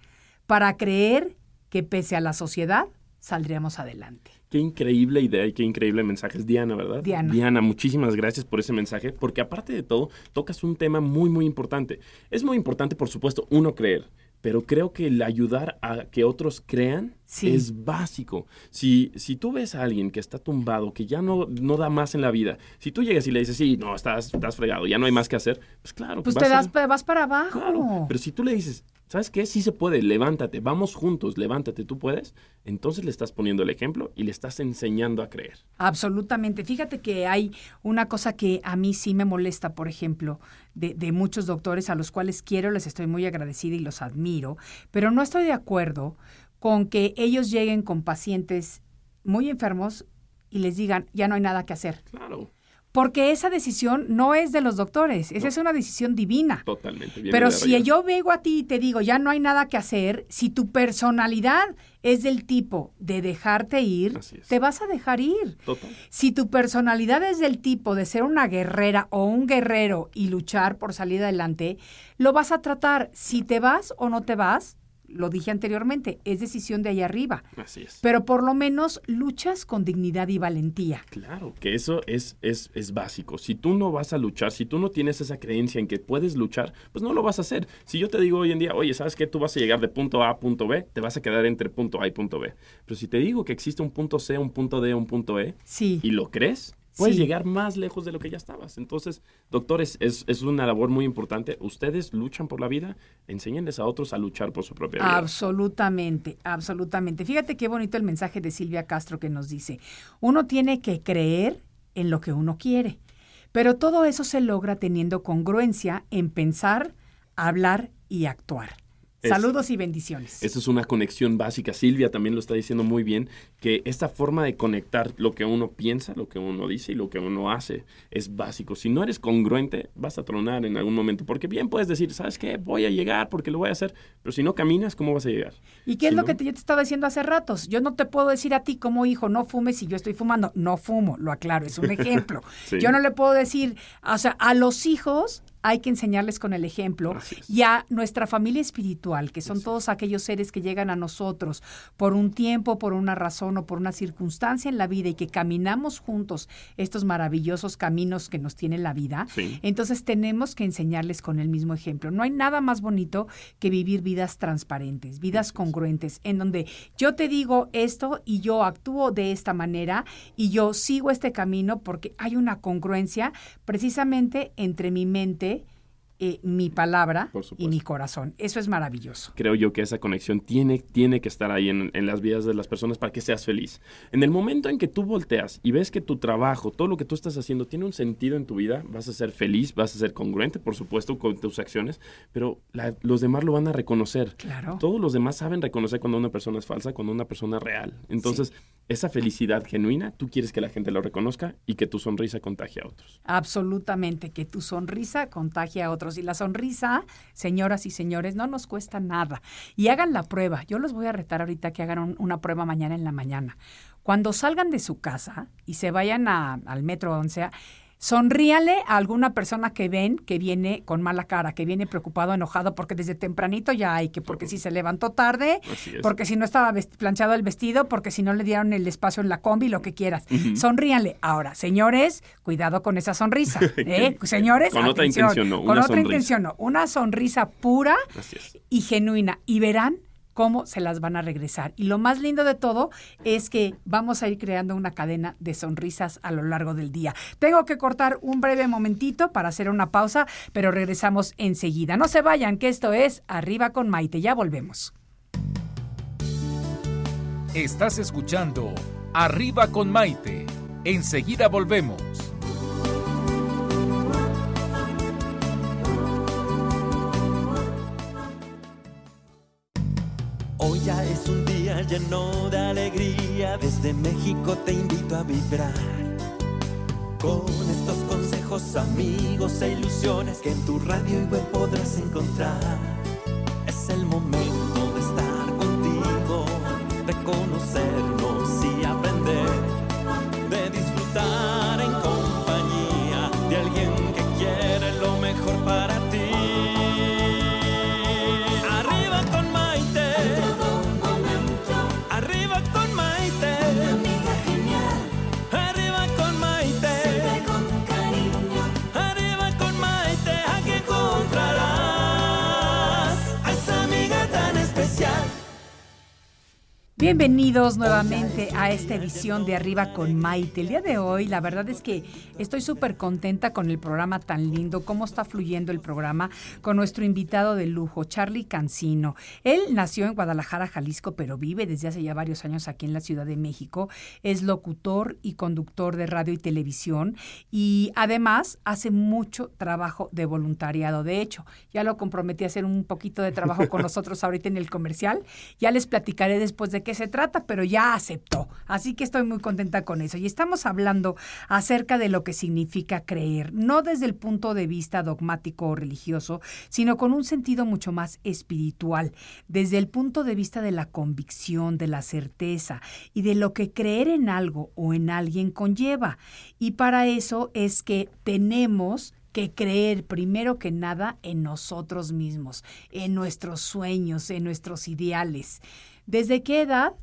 para creer que pese a la sociedad saldríamos adelante. Qué increíble idea y qué increíble mensaje es Diana, ¿verdad? Diana. Diana, muchísimas gracias por ese mensaje, porque aparte de todo, tocas un tema muy, muy importante. Es muy importante, por supuesto, uno creer, pero creo que el ayudar a que otros crean Sí. es básico. Si, si tú ves a alguien que está tumbado, que ya no, no da más en la vida, si tú llegas y le dices, sí, no, estás, estás fregado, ya no hay más que hacer, pues claro. Pues te a- das, vas para abajo. Claro, pero si tú le dices, ¿sabes qué? Sí se puede, levántate, vamos juntos, levántate, tú puedes, entonces le estás poniendo el ejemplo y le estás enseñando a creer. Absolutamente. Fíjate que hay una cosa que a mí sí me molesta, por ejemplo, de, de muchos doctores a los cuales quiero, les estoy muy agradecida y los admiro, pero no estoy de acuerdo con que ellos lleguen con pacientes muy enfermos y les digan, ya no hay nada que hacer. Claro, Porque esa decisión no es de los doctores, esa es una decisión divina. totalmente. Pero si yo vengo a ti y te digo, ya no hay nada que hacer, si tu personalidad es del tipo de dejarte ir, te vas a dejar ir. Total. Si tu personalidad es del tipo de ser una guerrera o un guerrero y luchar por salir adelante, lo vas a tratar. Si te vas o no te vas, lo dije anteriormente, es decisión de ahí arriba. Así es. Pero por lo menos luchas con dignidad y valentía. Claro, que eso es, es, es básico. Si tú no vas a luchar, si tú no tienes esa creencia en que puedes luchar, pues no lo vas a hacer. Si yo te digo hoy en día, oye, ¿sabes qué? Tú vas a llegar de punto A a punto B, te vas a quedar entre punto A y punto B. Pero si te digo que existe un punto C, un punto D, un punto E, Sí. y lo crees, puedes Sí. llegar más lejos de lo que ya estabas. Entonces, doctores, es, es una labor muy importante. Ustedes luchan por la vida, enséñenles a otros a luchar por su propia vida. Absolutamente, absolutamente. Fíjate qué bonito el mensaje de Silvia Castro que nos dice, uno tiene que creer en lo que uno quiere, pero todo eso se logra teniendo congruencia en pensar, hablar y actuar. Es- Saludos y bendiciones. Esa es una conexión básica. Silvia también lo está diciendo muy bien, que esta forma de conectar lo que uno piensa, lo que uno dice y lo que uno hace es básico. Si no eres congruente, vas a tronar en algún momento. Porque bien puedes decir, ¿sabes qué? Voy a llegar porque lo voy a hacer. Pero si no caminas, ¿cómo vas a llegar? ¿Y qué es Si lo no- que te- yo te estaba diciendo hace ratos? Yo no te puedo decir a ti como hijo, no fumes si yo estoy fumando. No fumo, lo aclaro, es un ejemplo. Sí. Yo no le puedo decir, o sea, a los hijos hay que enseñarles con el ejemplo y a nuestra familia espiritual, que son todos aquellos seres que llegan a nosotros por un tiempo, por una razón o por una circunstancia en la vida y que caminamos juntos estos maravillosos caminos que nos tiene la vida. Sí. Entonces tenemos que enseñarles con el mismo ejemplo. No hay nada más bonito que vivir vidas transparentes, vidas congruentes, en donde yo te digo esto y yo actúo de esta manera y yo sigo este camino porque hay una congruencia precisamente entre mi mente, eh, mi palabra y mi corazón. Eso es maravilloso. creo yo que esa conexión tiene, tiene que estar ahí en, en las vidas de las personas para que seas feliz. En el momento en que tú volteas y ves que tu trabajo, todo lo que tú estás haciendo tiene un sentido en tu vida, vas a ser feliz, vas a ser congruente, por supuesto, con tus acciones, pero la- los demás lo van a reconocer. Claro. Todos los demás saben reconocer cuando una persona es falsa, cuando una persona es real. Entonces, esa felicidad genuina, tú quieres que la gente lo reconozca y que tu sonrisa contagie a otros. Absolutamente, que tu sonrisa contagie a otros. Y la sonrisa, señoras y señores, no nos cuesta nada. Y hagan la prueba. Yo los voy a retar ahorita que hagan un- una prueba mañana en la mañana. Cuando salgan de su casa y se vayan a- al metro, donde sea, sonríale a alguna persona que ven que viene con mala cara, que viene preocupado, enojado, porque desde tempranito ya hay, que porque si se levantó tarde, porque si no estaba planchado el vestido, porque si no le dieron el espacio en la combi, lo que quieras. Sonríanle. Ahora, señores, cuidado con esa sonrisa. ¿eh? Señores, Con otra intención, no, Con una otra sonrisa. intención, no. Una sonrisa pura y genuina. Y verán cómo se las van a regresar. Y lo más lindo de todo es que vamos a ir creando una cadena de sonrisas a lo largo del día. Tengo que cortar un breve momentito para hacer una pausa, pero regresamos enseguida. No se vayan, que esto es Arriba con Maite. Ya volvemos. Estás escuchando Arriba con Maite. Enseguida volvemos. Lleno de alegría, desde México te invito a vibrar. Con estos consejos, amigos e ilusiones que en tu radio y web podrás encontrar. Bienvenidos nuevamente a esta edición de Arriba con Maite. El día de hoy, la verdad es que estoy súper contenta con el programa tan lindo, cómo está fluyendo el programa con nuestro invitado de lujo, Charlie Cancino. Él nació en Guadalajara, Jalisco, pero vive desde hace ya varios años aquí en la Ciudad de México. Es locutor y conductor de radio y televisión y además hace mucho trabajo de voluntariado. De hecho, ya lo comprometí a hacer un poquito de trabajo con nosotros ahorita en el comercial. Ya les platicaré después de qué se trata, pero ya aceptó. Así que estoy muy contenta con eso. Y estamos hablando acerca de lo que significa creer, no desde el punto de vista dogmático o religioso, sino con un sentido mucho más espiritual, desde el punto de vista de la convicción, de la certeza y de lo que creer en algo o en alguien conlleva. Y para eso es que tenemos que creer primero que nada en nosotros mismos, en nuestros sueños, en nuestros ideales. ¿Desde qué edad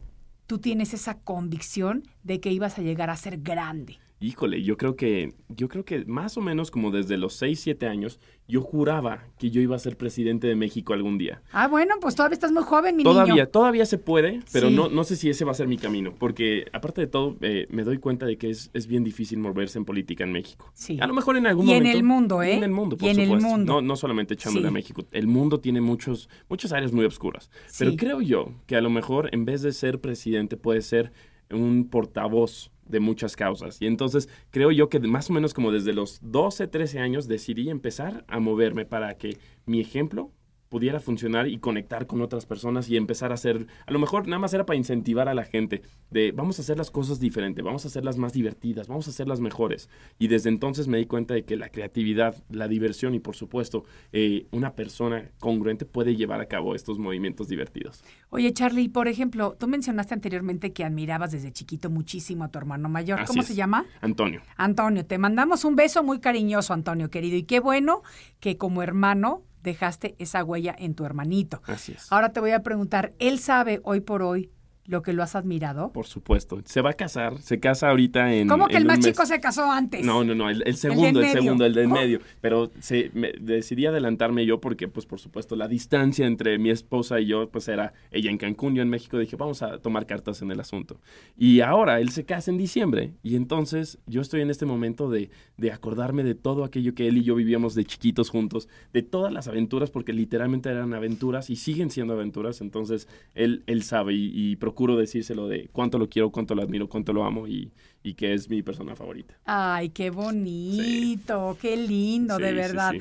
tú tienes esa convicción de que ibas a llegar a ser grande? Híjole, yo creo que, yo creo que más o menos como desde los 6, 7 años, yo juraba que yo iba a ser presidente de México algún día. Ah, bueno, pues todavía estás muy joven, mi todavía, niño. Todavía se puede, pero Sí. no, no sé si ese va a ser mi camino, porque aparte de todo, eh, me doy cuenta de que es, es bien difícil moverse en política en México. Sí. A lo mejor en algún Y en momento. el mundo, ¿eh? Y en el mundo, por Y en el supuesto. mundo. No, no solamente echándole Sí. a México. El mundo tiene muchos, muchas áreas muy oscuras. Pero creo yo que a lo mejor en vez de ser presidente puede ser un portavoz de muchas causas. Y entonces creo yo que más o menos como desde los 12, 13 años decidí empezar a moverme para que mi ejemplo pudiera funcionar y conectar con otras personas y empezar a hacer, a lo mejor nada más era para incentivar a la gente de vamos a hacer las cosas diferentes, vamos a hacerlas más divertidas, vamos a hacerlas mejores. Y desde entonces me di cuenta de que la creatividad, la diversión y por supuesto eh, una persona congruente puede llevar a cabo estos movimientos divertidos. Oye, Charlie, por ejemplo, tú mencionaste anteriormente que admirabas desde chiquito muchísimo a tu hermano mayor. Así ¿Cómo es. se llama? Antonio. Antonio, te mandamos un beso muy cariñoso, Antonio, querido. Y qué bueno que como hermano dejaste esa huella en tu hermanito. Así es. Ahora te voy a preguntar, ¿él sabe hoy por hoy lo que lo has admirado? Por supuesto. Se va a casar, se casa ahorita en... ¿Cómo que en el más chico se casó antes? No, no, no, el, el segundo, el, segundo, el del Oh. medio. Pero se, me- decidí adelantarme yo porque, pues, por supuesto, la distancia entre mi esposa y yo, pues, era ella en Cancún, yo en México. Dije, vamos a tomar cartas en el asunto. Y ahora él se casa en diciembre. Y entonces yo estoy en este momento de, de acordarme de todo aquello que él y yo vivíamos de chiquitos juntos, de todas las aventuras, porque literalmente eran aventuras y siguen siendo aventuras. Entonces él, él sabe y, y procuro decírselo de cuánto lo quiero, cuánto lo admiro, cuánto lo amo y, y que es mi persona favorita. Ay, qué bonito, qué lindo, Sí, de verdad. sí.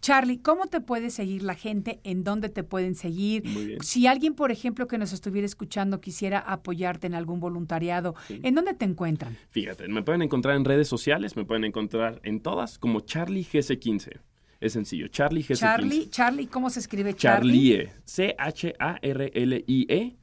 Charlie, ¿cómo te puede seguir la gente? ¿En dónde te pueden seguir? Muy bien. Si alguien, por ejemplo, que nos estuviera escuchando quisiera apoyarte en algún voluntariado, ¿en dónde te encuentran? Fíjate, me pueden encontrar en redes sociales, me pueden encontrar en todas como Charlie GC15. Es sencillo, Charlie GC15. Charlie, Charlie, ¿cómo se escribe Charlie? Charlie, C-H-A-R-L-I-E,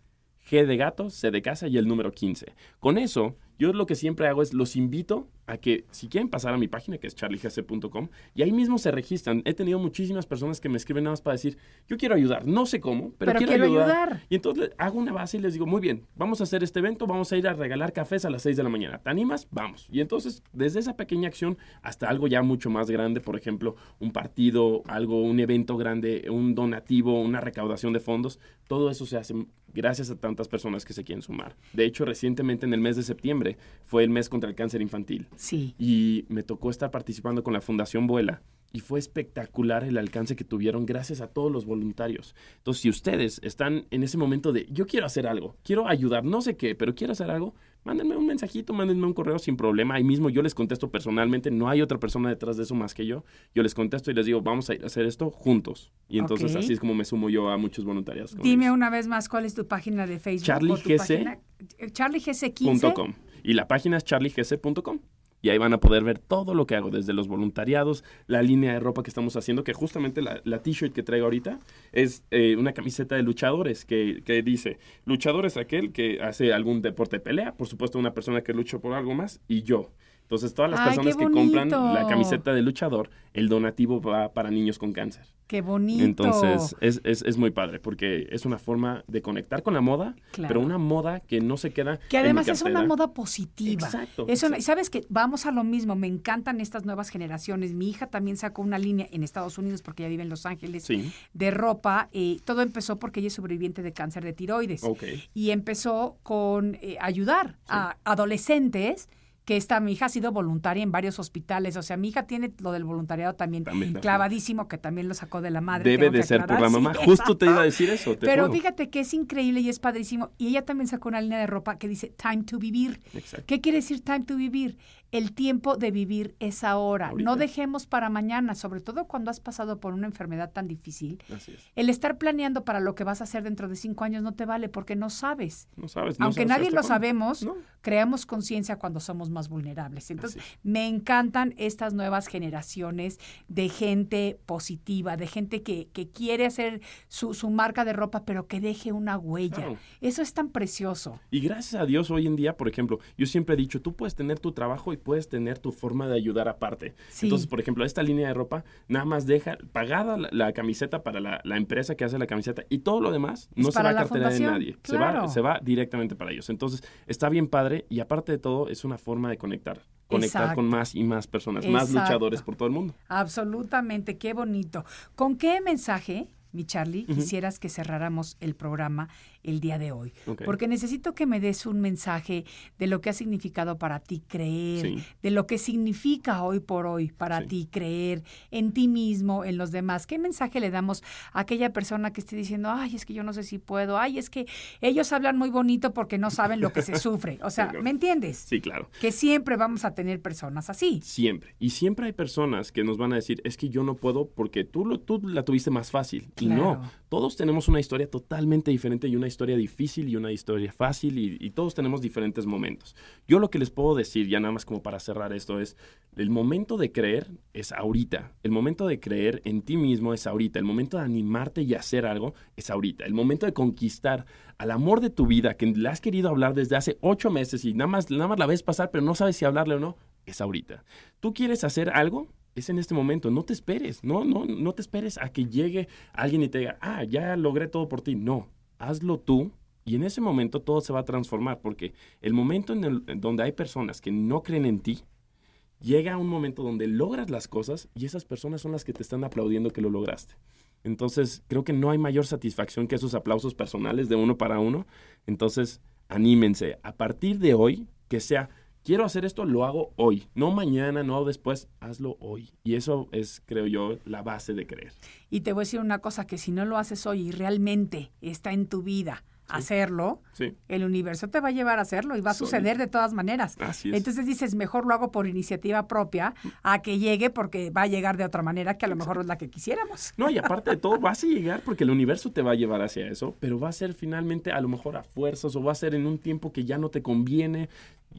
G de gato, C de casa y el número 15. Con eso, yo lo que siempre hago es los invito a que si quieren pasar a mi página que es charliegc.com y ahí mismo se registran. He tenido muchísimas personas que me escriben nada más para decir, yo quiero ayudar, no sé cómo, pero, Pero quiero, quiero ayudar. ayudar. Y entonces hago una base y les digo, muy bien, vamos a hacer este evento, vamos a ir a regalar cafés a las 6 de la mañana. ¿Te animas? Vamos. Y entonces, desde esa pequeña acción hasta algo ya mucho más grande, por ejemplo, un partido, algo, un evento grande, un donativo, una recaudación de fondos, todo eso se hace gracias a tantas personas que se quieren sumar. De hecho, recientemente en el mes de septiembre fue el mes contra el cáncer infantil Sí. y me tocó estar participando con la Fundación Vuela y fue espectacular el alcance que tuvieron gracias a todos los voluntarios. Entonces, si ustedes están en ese momento de yo quiero hacer algo, quiero ayudar, no sé qué, pero quiero hacer algo, mándenme un mensajito, mándenme un correo sin problema. Ahí mismo yo les contesto personalmente, no hay otra persona detrás de eso más que yo. Yo les contesto y les digo, vamos a ir a hacer esto juntos. Y entonces así es como me sumo yo a muchos voluntarios. Dime ellos. una vez más cuál es tu página de Facebook. Charlie o tu GC. página? Charlie GC15. punto com. Y la página es charliegc.com. Y ahí van a poder ver todo lo que hago, desde los voluntariados, la línea de ropa que estamos haciendo, que justamente la, t-shirt que traigo ahorita es eh, una camiseta de luchadores que, que dice, luchador es aquel que hace algún deporte de pelea, por supuesto una persona que lucha por algo más, y yo. Entonces todas las Ay, personas que compran la camiseta de luchador, el donativo va para niños con cáncer. Qué bonito. Entonces es, es, es muy padre porque es una forma de conectar con la moda, Claro. pero una moda que no se queda... Que en mi además es una moda positiva. Exacto, Es una- exacto. sabes que vamos a lo mismo, me encantan estas nuevas generaciones. Mi hija también sacó una línea en Estados Unidos porque ella vive en Los Ángeles Sí. de ropa. eh, todo empezó porque ella es sobreviviente de cáncer de tiroides. Ok. Y empezó con eh, ayudar a adolescentes que esta mi hija ha sido voluntaria en varios hospitales, o sea, mi hija tiene lo del voluntariado también, También, clavadísimo, que también lo sacó de la madre. Debe de ser por la sí, mamá. Justo te iba a decir eso. Te Pero fíjate que es increíble y es padrísimo. Y ella también sacó una línea de ropa que dice Time to Vivir. Exacto. ¿Qué quiere decir Time to Vivir? El tiempo de vivir es ahora. Ahorita. No dejemos para mañana, sobre todo cuando has pasado por una enfermedad tan difícil. Así es. El estar planeando para lo que vas a hacer dentro de cinco años no te vale porque no sabes. No sabes. no Aunque sabes nadie lo sabemos, No. creamos conciencia cuando somos más vulnerables. Entonces, me encantan estas nuevas generaciones de gente positiva, de gente que, que quiere hacer su, su marca de ropa, pero que deje una huella. Claro. Eso es tan precioso. Y gracias a Dios hoy en día, por ejemplo, yo siempre he dicho, tú puedes tener tu trabajo y puedes tener tu forma de ayudar aparte. Entonces, por ejemplo, esta línea de ropa, nada más deja pagada la, camiseta para la, empresa que hace la camiseta y todo lo demás no se va a cartera de nadie. Se, va, se va directamente para ellos. Entonces, está bien padre y aparte de todo, es una forma de conectar conectar con más y más personas, más luchadores por todo el mundo. Absolutamente, qué bonito. ¿Con qué mensaje mi Charlie, quisieras que cerráramos el programa el día de hoy. Porque necesito que me des un mensaje de lo que ha significado para ti creer, de lo que significa hoy por hoy para ti creer en ti mismo, en los demás. ¿Qué mensaje le damos a aquella persona que esté diciendo, ay, es que yo no sé si puedo, ay, es que ellos hablan muy bonito porque no saben lo que se sufre? O sea, ¿me entiendes? Sí, claro. Que siempre vamos a tener personas así. Siempre. Y siempre hay personas que nos van a decir, es que yo no puedo porque tú, lo, tú la tuviste más fácil. Y no, todos tenemos una historia totalmente diferente y una historia difícil y una historia fácil y, todos tenemos diferentes momentos. Yo lo que les puedo decir, ya nada más como para cerrar esto, es el momento de creer es ahorita. El momento de creer en ti mismo es ahorita. El momento de animarte y hacer algo es ahorita. El momento de conquistar al amor de tu vida, que le has querido hablar desde hace ocho meses y nada más, nada más la ves pasar, pero no sabes si hablarle o no, es ahorita. ¿Tú quieres hacer algo? es en este momento. No te esperes, no, no, no te esperes a que llegue alguien y te diga, ah, ya logré todo por ti. No, hazlo tú y en ese momento todo se va a transformar porque el momento en, el, donde hay personas que no creen en ti, llega un momento donde logras las cosas y esas personas son las que te están aplaudiendo que lo lograste. Entonces, creo que no hay mayor satisfacción que esos aplausos personales de uno para uno. Entonces, anímense. A partir de hoy, que sea quiero hacer esto, lo hago hoy, no mañana, no después, hazlo hoy. Y eso es, creo yo, la base de creer. Y te voy a decir una cosa, que si no lo haces hoy y realmente está en tu vida, hacerlo, el universo te va a llevar a hacerlo y va a suceder de todas maneras. Entonces dices, mejor lo hago por iniciativa propia a que llegue porque va a llegar de otra manera que a lo mejor es la que quisiéramos. No, y aparte de todo, vas a llegar porque el universo te va a llevar hacia eso, pero va a ser finalmente a lo mejor a fuerzas o va a ser en un tiempo que ya no te conviene.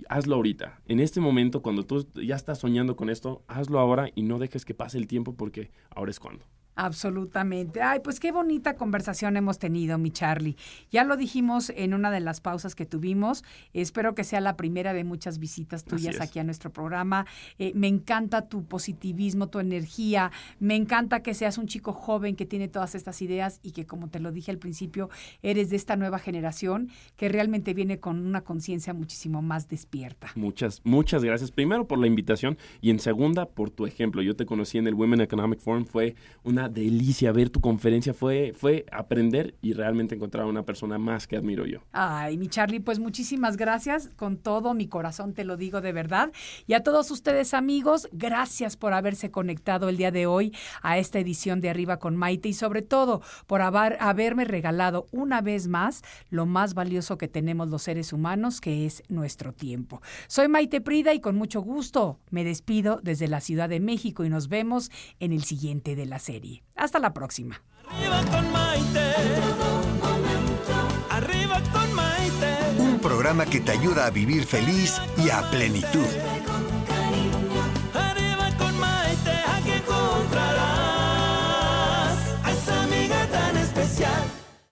Hazlo ahorita. En este momento, cuando tú ya estás soñando con esto, hazlo ahora y no dejes que pase el tiempo porque ahora es cuando. Absolutamente. Ay, pues qué bonita conversación hemos tenido, mi Charlie. Ya lo dijimos en una de las pausas que tuvimos. Espero que sea la primera de muchas visitas tuyas aquí a nuestro programa. Eh, me encanta tu positivismo, tu energía. Me encanta que seas un chico joven que tiene todas estas ideas y que, como te lo dije al principio, eres de esta nueva generación que realmente viene con una conciencia muchísimo más despierta. Muchas, muchas gracias. Primero por la invitación y en segunda por tu ejemplo. Yo te conocí en el Women Economic Forum. Fue una delicia ver tu conferencia, fue, fue aprender y realmente encontrar a una persona más que admiro yo. Ay, mi Charlie, pues muchísimas gracias, con todo mi corazón te lo digo de verdad. Y a todos ustedes amigos, gracias por haberse conectado el día de hoy a esta edición de Arriba con Maite y sobre todo por haber, haberme regalado una vez más lo más valioso que tenemos los seres humanos, que es nuestro tiempo. Soy Maite Prida y con mucho gusto me despido desde la Ciudad de México y nos vemos en el siguiente de la serie. Hasta la próxima. Arriba con Maite. Arriba con Maite. Un programa que te ayuda a vivir feliz y a plenitud.